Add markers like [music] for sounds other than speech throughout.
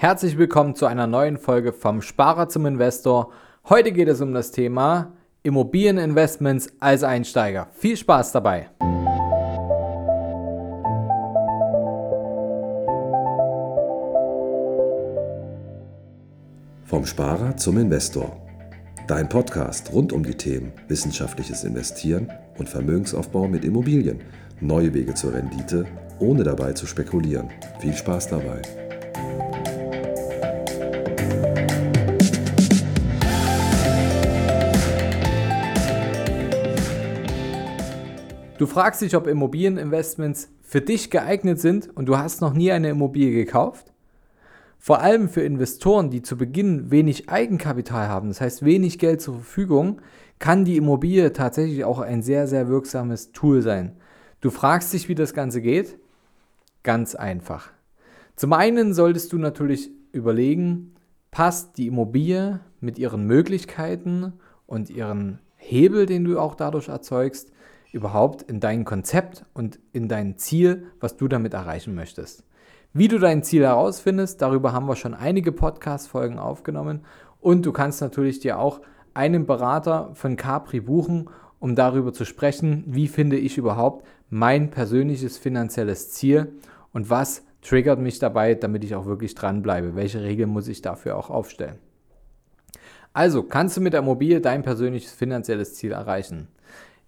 Herzlich willkommen zu einer neuen Folge vom Sparer zum Investor. Heute geht es um das Thema Immobilieninvestments als Einsteiger. Viel Spaß dabei! Vom Sparer zum Investor. Dein Podcast rund um die Themen wissenschaftliches Investieren und Vermögensaufbau mit Immobilien. Neue Wege zur Rendite, ohne dabei zu spekulieren. Viel Spaß dabei! Du fragst dich, ob Immobilieninvestments für dich geeignet sind und du hast noch nie eine Immobilie gekauft? Vor allem für Investoren, die zu Beginn wenig Eigenkapital haben, das heißt wenig Geld zur Verfügung, kann die Immobilie tatsächlich auch ein sehr, sehr wirksames Tool sein. Du fragst dich, wie das Ganze geht? Ganz einfach. Zum einen solltest du natürlich überlegen, passt die Immobilie mit ihren Möglichkeiten und ihren Hebel, den du auch dadurch erzeugst, überhaupt in dein Konzept und in dein Ziel, was du damit erreichen möchtest. Wie du dein Ziel herausfindest, darüber haben wir schon einige Podcast-Folgen aufgenommen und du kannst natürlich dir auch einen Berater von Capri buchen, um darüber zu sprechen, wie finde ich überhaupt mein persönliches finanzielles Ziel und was triggert mich dabei, damit ich auch wirklich dranbleibe. Welche Regeln muss ich dafür auch aufstellen? Also kannst du mit der Immobilie dein persönliches finanzielles Ziel erreichen.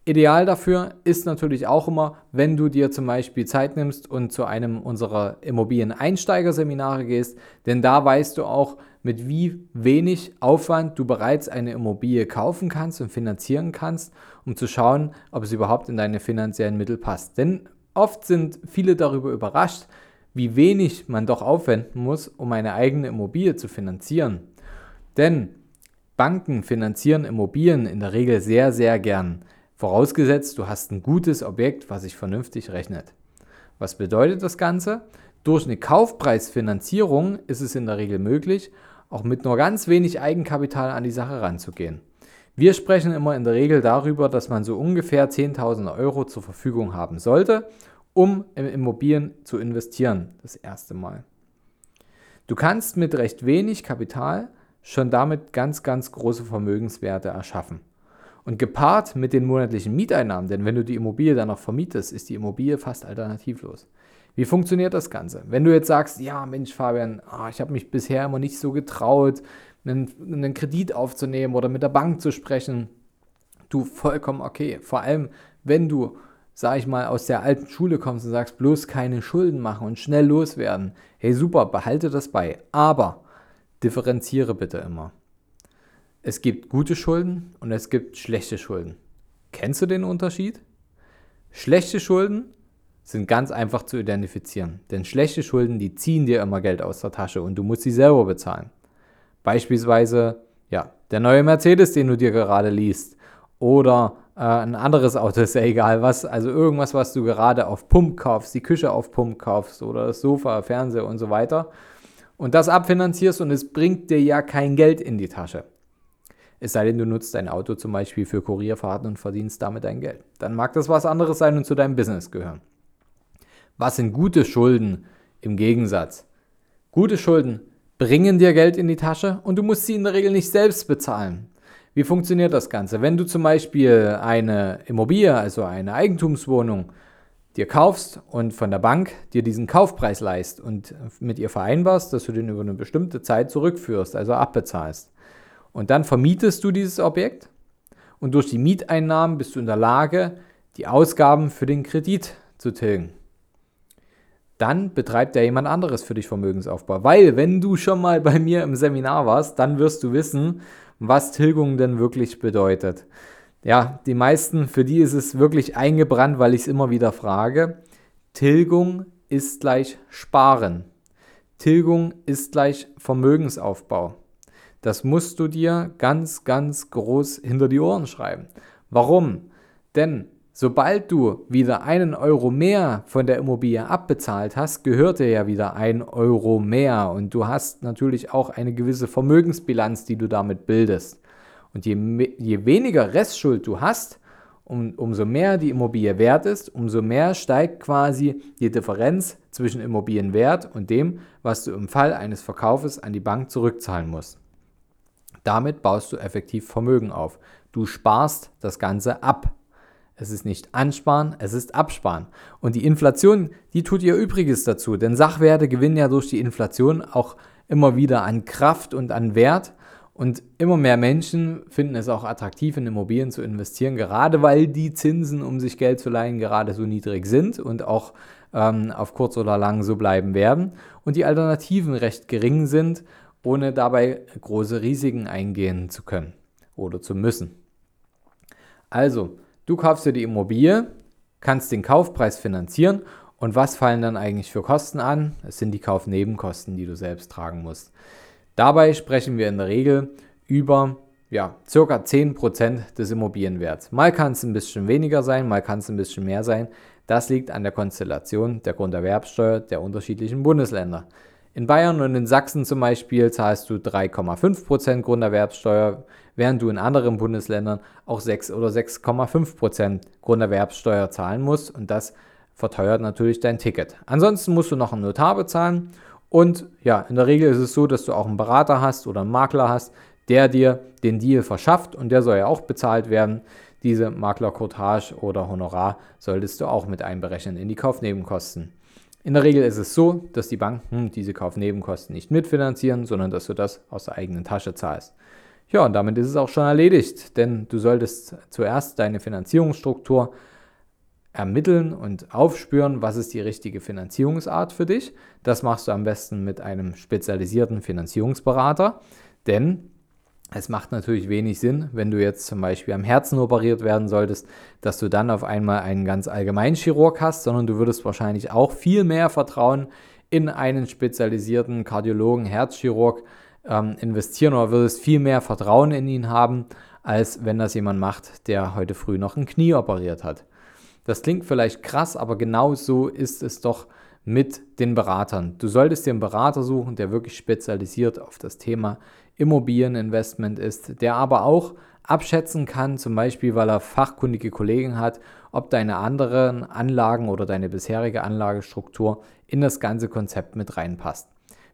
Ideal dafür ist natürlich auch immer, wenn du dir zum Beispiel Zeit nimmst und zu einem unserer Immobilien-Einsteigerseminare gehst, denn da weißt du auch, mit wie wenig Aufwand du bereits eine Immobilie kaufen kannst und finanzieren kannst, um zu schauen, ob es überhaupt in deine finanziellen Mittel passt. Denn oft sind viele darüber überrascht, wie wenig man doch aufwenden muss, um eine eigene Immobilie zu finanzieren. Denn Banken finanzieren Immobilien in der Regel sehr, sehr gern. Vorausgesetzt, du hast ein gutes Objekt, was sich vernünftig rechnet. Was bedeutet das Ganze? Durch eine Kaufpreisfinanzierung ist es in der Regel möglich, auch mit nur ganz wenig Eigenkapital an die Sache ranzugehen. Wir sprechen immer in der Regel darüber, dass man so ungefähr 10.000 Euro zur Verfügung haben sollte, um in Immobilien zu investieren, das erste Mal. Du kannst mit recht wenig Kapital schon damit ganz, ganz große Vermögenswerte erschaffen. Und gepaart mit den monatlichen Mieteinnahmen, denn wenn du die Immobilie dann noch vermietest, ist die Immobilie fast alternativlos. Wie funktioniert das Ganze? Wenn du jetzt sagst, ja Mensch Fabian, oh, ich habe mich bisher immer nicht so getraut, einen, einen Kredit aufzunehmen oder mit der Bank zu sprechen, du vollkommen okay. Vor allem, wenn du, sag ich mal, aus der alten Schule kommst und sagst, bloß keine Schulden machen und schnell loswerden. Hey super, behalte das bei. Aber differenziere bitte immer es gibt gute Schulden und es gibt schlechte Schulden. Kennst du den Unterschied? Schlechte Schulden sind ganz einfach zu identifizieren, denn schlechte Schulden, die ziehen dir immer Geld aus der Tasche und du musst sie selber bezahlen. Beispielsweise, ja, der neue Mercedes, den du dir gerade liest, oder äh, ein anderes Auto, [laughs] ist ja egal was, also irgendwas, was du gerade auf Pump kaufst, die Küche auf Pump kaufst oder das Sofa, Fernseher und so weiter und das abfinanzierst und es bringt dir ja kein Geld in die Tasche. Es sei denn, du nutzt dein Auto zum Beispiel für Kurierfahrten und verdienst damit dein Geld. Dann mag das was anderes sein und zu deinem Business gehören. Was sind gute Schulden im Gegensatz? Gute Schulden bringen dir Geld in die Tasche und du musst sie in der Regel nicht selbst bezahlen. Wie funktioniert das Ganze? Wenn du zum Beispiel eine Immobilie, also eine Eigentumswohnung, dir kaufst und von der Bank dir diesen Kaufpreis leist und mit ihr vereinbarst, dass du den über eine bestimmte Zeit zurückführst, also abbezahlst, und dann vermietest du dieses Objekt und durch die Mieteinnahmen bist du in der Lage, die Ausgaben für den Kredit zu tilgen. Dann betreibt ja jemand anderes für dich Vermögensaufbau. Weil, wenn du schon mal bei mir im Seminar warst, dann wirst du wissen, was Tilgung denn wirklich bedeutet. Ja, die meisten, für die ist es wirklich eingebrannt, weil ich es immer wieder frage. Tilgung ist gleich Sparen. Tilgung ist gleich Vermögensaufbau. Das musst du dir ganz, ganz groß hinter die Ohren schreiben. Warum? Denn sobald du wieder einen Euro mehr von der Immobilie abbezahlt hast, gehört dir ja wieder ein Euro mehr. Und du hast natürlich auch eine gewisse Vermögensbilanz, die du damit bildest. Und je, je weniger Restschuld du hast, um, umso mehr die Immobilie wert ist, umso mehr steigt quasi die Differenz zwischen Immobilienwert und dem, was du im Fall eines Verkaufes an die Bank zurückzahlen musst. Damit baust du effektiv Vermögen auf. Du sparst das Ganze ab. Es ist nicht ansparen, es ist absparen. Und die Inflation, die tut ihr Übriges dazu, denn Sachwerte gewinnen ja durch die Inflation auch immer wieder an Kraft und an Wert. Und immer mehr Menschen finden es auch attraktiv, in Immobilien zu investieren, gerade weil die Zinsen, um sich Geld zu leihen, gerade so niedrig sind und auch ähm, auf kurz oder lang so bleiben werden. Und die Alternativen recht gering sind, ohne dabei große Risiken eingehen zu können oder zu müssen. Also, du kaufst dir die Immobilie, kannst den Kaufpreis finanzieren und was fallen dann eigentlich für Kosten an? Es sind die Kaufnebenkosten, die du selbst tragen musst. Dabei sprechen wir in der Regel über ja, circa 10% des Immobilienwerts. Mal kann es ein bisschen weniger sein, mal kann es ein bisschen mehr sein. Das liegt an der Konstellation der Grunderwerbsteuer der unterschiedlichen Bundesländer. In Bayern und in Sachsen zum Beispiel zahlst du 3,5% Grunderwerbsteuer, während du in anderen Bundesländern auch 6 oder 6,5% Grunderwerbsteuer zahlen musst und das verteuert natürlich dein Ticket. Ansonsten musst du noch einen Notar bezahlen und ja, in der Regel ist es so, dass du auch einen Berater hast oder einen Makler hast, der dir den Deal verschafft und der soll ja auch bezahlt werden. Diese Maklerkotage oder Honorar solltest du auch mit einberechnen in die Kaufnebenkosten. In der Regel ist es so, dass die Banken diese Kaufnebenkosten nicht mitfinanzieren, sondern dass du das aus der eigenen Tasche zahlst. Ja, und damit ist es auch schon erledigt, denn du solltest zuerst deine Finanzierungsstruktur ermitteln und aufspüren, was ist die richtige Finanzierungsart für dich. Das machst du am besten mit einem spezialisierten Finanzierungsberater, denn es macht natürlich wenig Sinn, wenn du jetzt zum Beispiel am Herzen operiert werden solltest, dass du dann auf einmal einen ganz allgemeinen Chirurg hast, sondern du würdest wahrscheinlich auch viel mehr Vertrauen in einen spezialisierten Kardiologen, Herzchirurg ähm, investieren oder würdest viel mehr Vertrauen in ihn haben, als wenn das jemand macht, der heute früh noch ein Knie operiert hat. Das klingt vielleicht krass, aber genau so ist es doch mit den Beratern. Du solltest dir einen Berater suchen, der wirklich spezialisiert auf das Thema Immobilieninvestment ist, der aber auch abschätzen kann, zum Beispiel weil er fachkundige Kollegen hat, ob deine anderen Anlagen oder deine bisherige Anlagestruktur in das ganze Konzept mit reinpasst.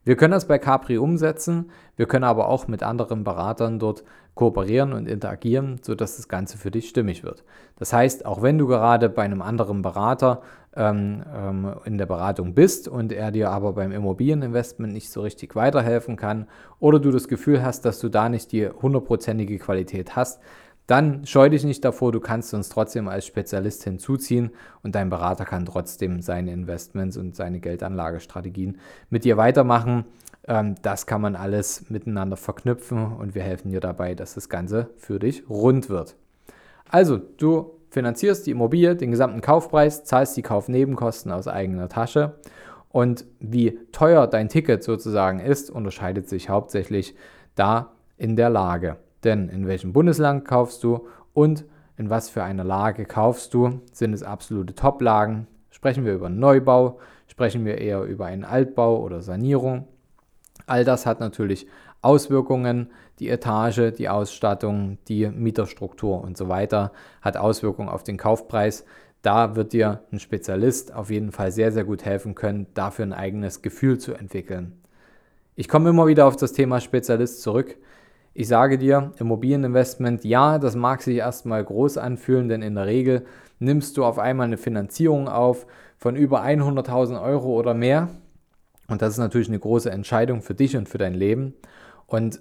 Wir können das bei Capri umsetzen, wir können aber auch mit anderen Beratern dort kooperieren und interagieren, sodass das Ganze für dich stimmig wird. Das heißt, auch wenn du gerade bei einem anderen Berater ähm, ähm, in der Beratung bist und er dir aber beim Immobilieninvestment nicht so richtig weiterhelfen kann oder du das Gefühl hast, dass du da nicht die hundertprozentige Qualität hast, dann scheu dich nicht davor, du kannst uns trotzdem als Spezialist hinzuziehen und dein Berater kann trotzdem seine Investments und seine Geldanlagestrategien mit dir weitermachen. Ähm, das kann man alles miteinander verknüpfen und wir helfen dir dabei, dass das Ganze für dich rund wird. Also, du finanzierst die Immobilie, den gesamten Kaufpreis, zahlst die Kaufnebenkosten aus eigener Tasche und wie teuer dein Ticket sozusagen ist, unterscheidet sich hauptsächlich da in der Lage. Denn in welchem Bundesland kaufst du und in was für einer Lage kaufst du? Sind es absolute Top-Lagen? Sprechen wir über Neubau? Sprechen wir eher über einen Altbau oder Sanierung? All das hat natürlich Auswirkungen. Die Etage, die Ausstattung, die Mieterstruktur und so weiter hat Auswirkungen auf den Kaufpreis. Da wird dir ein Spezialist auf jeden Fall sehr, sehr gut helfen können, dafür ein eigenes Gefühl zu entwickeln. Ich komme immer wieder auf das Thema Spezialist zurück. Ich sage dir, Immobilieninvestment, ja, das mag sich erstmal groß anfühlen, denn in der Regel nimmst du auf einmal eine Finanzierung auf von über 100.000 Euro oder mehr. Und das ist natürlich eine große Entscheidung für dich und für dein Leben. Und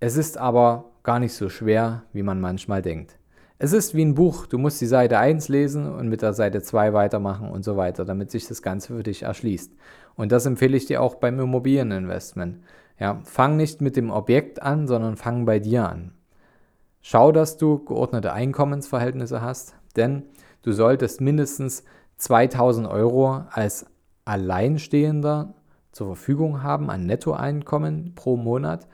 es ist aber gar nicht so schwer, wie man manchmal denkt. Es ist wie ein Buch, du musst die Seite 1 lesen und mit der Seite 2 weitermachen und so weiter, damit sich das Ganze für dich erschließt. Und das empfehle ich dir auch beim Immobilieninvestment. Ja, fang nicht mit dem Objekt an, sondern fang bei dir an. Schau, dass du geordnete Einkommensverhältnisse hast, denn du solltest mindestens 2000 Euro als Alleinstehender zur Verfügung haben an Nettoeinkommen pro Monat,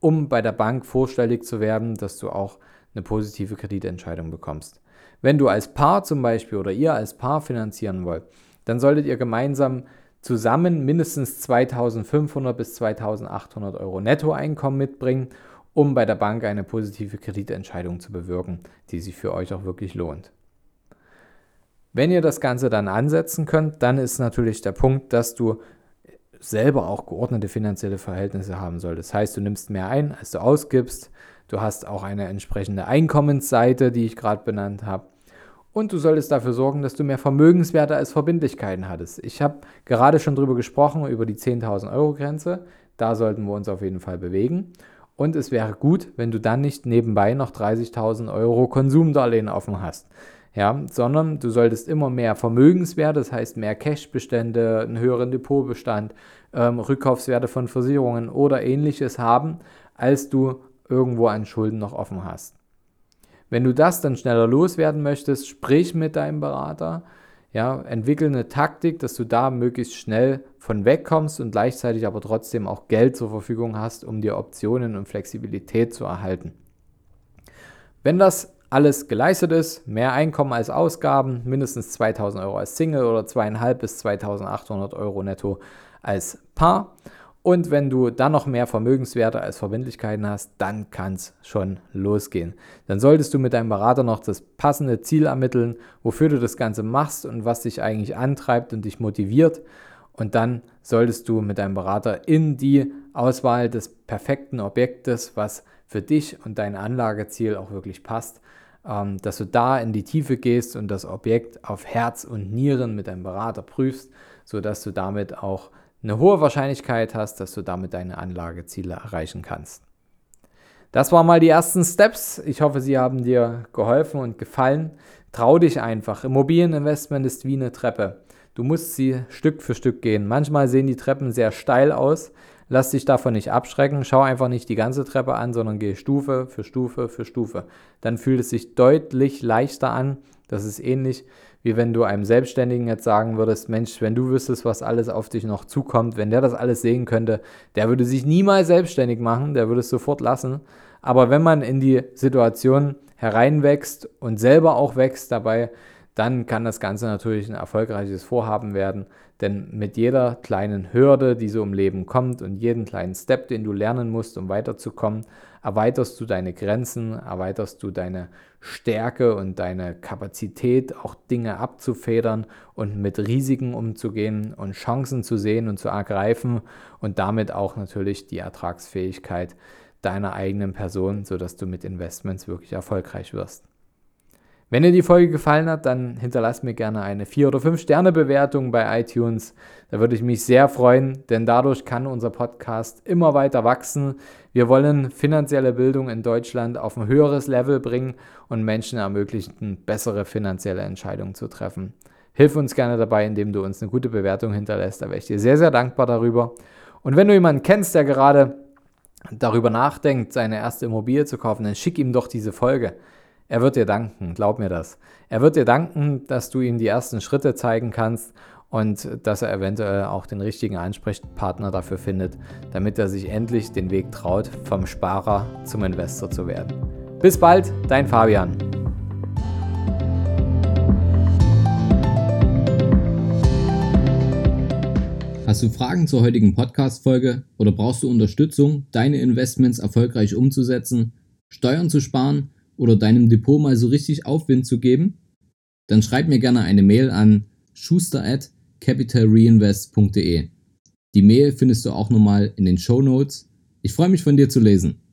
um bei der Bank vorstellig zu werden, dass du auch eine positive Kreditentscheidung bekommst. Wenn du als Paar zum Beispiel oder ihr als Paar finanzieren wollt, dann solltet ihr gemeinsam zusammen mindestens 2500 bis 2800 Euro Nettoeinkommen mitbringen, um bei der Bank eine positive Kreditentscheidung zu bewirken, die sich für euch auch wirklich lohnt. Wenn ihr das Ganze dann ansetzen könnt, dann ist natürlich der Punkt, dass du selber auch geordnete finanzielle Verhältnisse haben solltest. Das heißt, du nimmst mehr ein, als du ausgibst. Du hast auch eine entsprechende Einkommensseite, die ich gerade benannt habe. Und du solltest dafür sorgen, dass du mehr Vermögenswerte als Verbindlichkeiten hattest. Ich habe gerade schon darüber gesprochen, über die 10.000 Euro Grenze. Da sollten wir uns auf jeden Fall bewegen. Und es wäre gut, wenn du dann nicht nebenbei noch 30.000 Euro Konsumdarlehen offen hast. Ja, sondern du solltest immer mehr Vermögenswerte, das heißt mehr Cashbestände, einen höheren Depotbestand, ähm, Rückkaufswerte von Versicherungen oder ähnliches haben, als du irgendwo an Schulden noch offen hast. Wenn du das dann schneller loswerden möchtest, sprich mit deinem Berater, ja, entwickel eine Taktik, dass du da möglichst schnell von wegkommst und gleichzeitig aber trotzdem auch Geld zur Verfügung hast, um dir Optionen und Flexibilität zu erhalten. Wenn das alles geleistet ist, mehr Einkommen als Ausgaben, mindestens 2000 Euro als Single oder 2.500 bis 2800 Euro netto als Paar. Und wenn du dann noch mehr Vermögenswerte als Verbindlichkeiten hast, dann kann es schon losgehen. Dann solltest du mit deinem Berater noch das passende Ziel ermitteln, wofür du das Ganze machst und was dich eigentlich antreibt und dich motiviert. Und dann solltest du mit deinem Berater in die Auswahl des perfekten Objektes, was für dich und dein Anlageziel auch wirklich passt, ähm, dass du da in die Tiefe gehst und das Objekt auf Herz und Nieren mit deinem Berater prüfst, sodass du damit auch eine hohe Wahrscheinlichkeit hast, dass du damit deine Anlageziele erreichen kannst. Das waren mal die ersten Steps. Ich hoffe, sie haben dir geholfen und gefallen. Trau dich einfach. Immobilieninvestment ist wie eine Treppe. Du musst sie Stück für Stück gehen. Manchmal sehen die Treppen sehr steil aus, Lass dich davon nicht abschrecken. Schau einfach nicht die ganze Treppe an, sondern geh Stufe für Stufe für Stufe. Dann fühlt es sich deutlich leichter an. Das ist ähnlich wie wenn du einem Selbstständigen jetzt sagen würdest, Mensch, wenn du wüsstest, was alles auf dich noch zukommt, wenn der das alles sehen könnte, der würde sich niemals selbstständig machen, der würde es sofort lassen. Aber wenn man in die Situation hereinwächst und selber auch wächst dabei, dann kann das Ganze natürlich ein erfolgreiches Vorhaben werden. Denn mit jeder kleinen Hürde, die so im Leben kommt und jeden kleinen Step, den du lernen musst, um weiterzukommen, erweiterst du deine Grenzen, erweiterst du deine Stärke und deine Kapazität, auch Dinge abzufedern und mit Risiken umzugehen und Chancen zu sehen und zu ergreifen und damit auch natürlich die Ertragsfähigkeit deiner eigenen Person, sodass du mit Investments wirklich erfolgreich wirst. Wenn dir die Folge gefallen hat, dann hinterlass mir gerne eine 4- oder 5-Sterne-Bewertung bei iTunes. Da würde ich mich sehr freuen, denn dadurch kann unser Podcast immer weiter wachsen. Wir wollen finanzielle Bildung in Deutschland auf ein höheres Level bringen und Menschen ermöglichen, bessere finanzielle Entscheidungen zu treffen. Hilf uns gerne dabei, indem du uns eine gute Bewertung hinterlässt. Da wäre ich dir sehr, sehr dankbar darüber. Und wenn du jemanden kennst, der gerade darüber nachdenkt, seine erste Immobilie zu kaufen, dann schick ihm doch diese Folge. Er wird dir danken, glaub mir das. Er wird dir danken, dass du ihm die ersten Schritte zeigen kannst und dass er eventuell auch den richtigen Ansprechpartner dafür findet, damit er sich endlich den Weg traut, vom Sparer zum Investor zu werden. Bis bald, dein Fabian. Hast du Fragen zur heutigen Podcast-Folge oder brauchst du Unterstützung, deine Investments erfolgreich umzusetzen, Steuern zu sparen oder deinem Depot mal so richtig Aufwind zu geben? Dann schreib mir gerne eine Mail an schuster at capitalreinvest.de. Die Mail findest du auch nochmal in den Show Notes. Ich freue mich von dir zu lesen.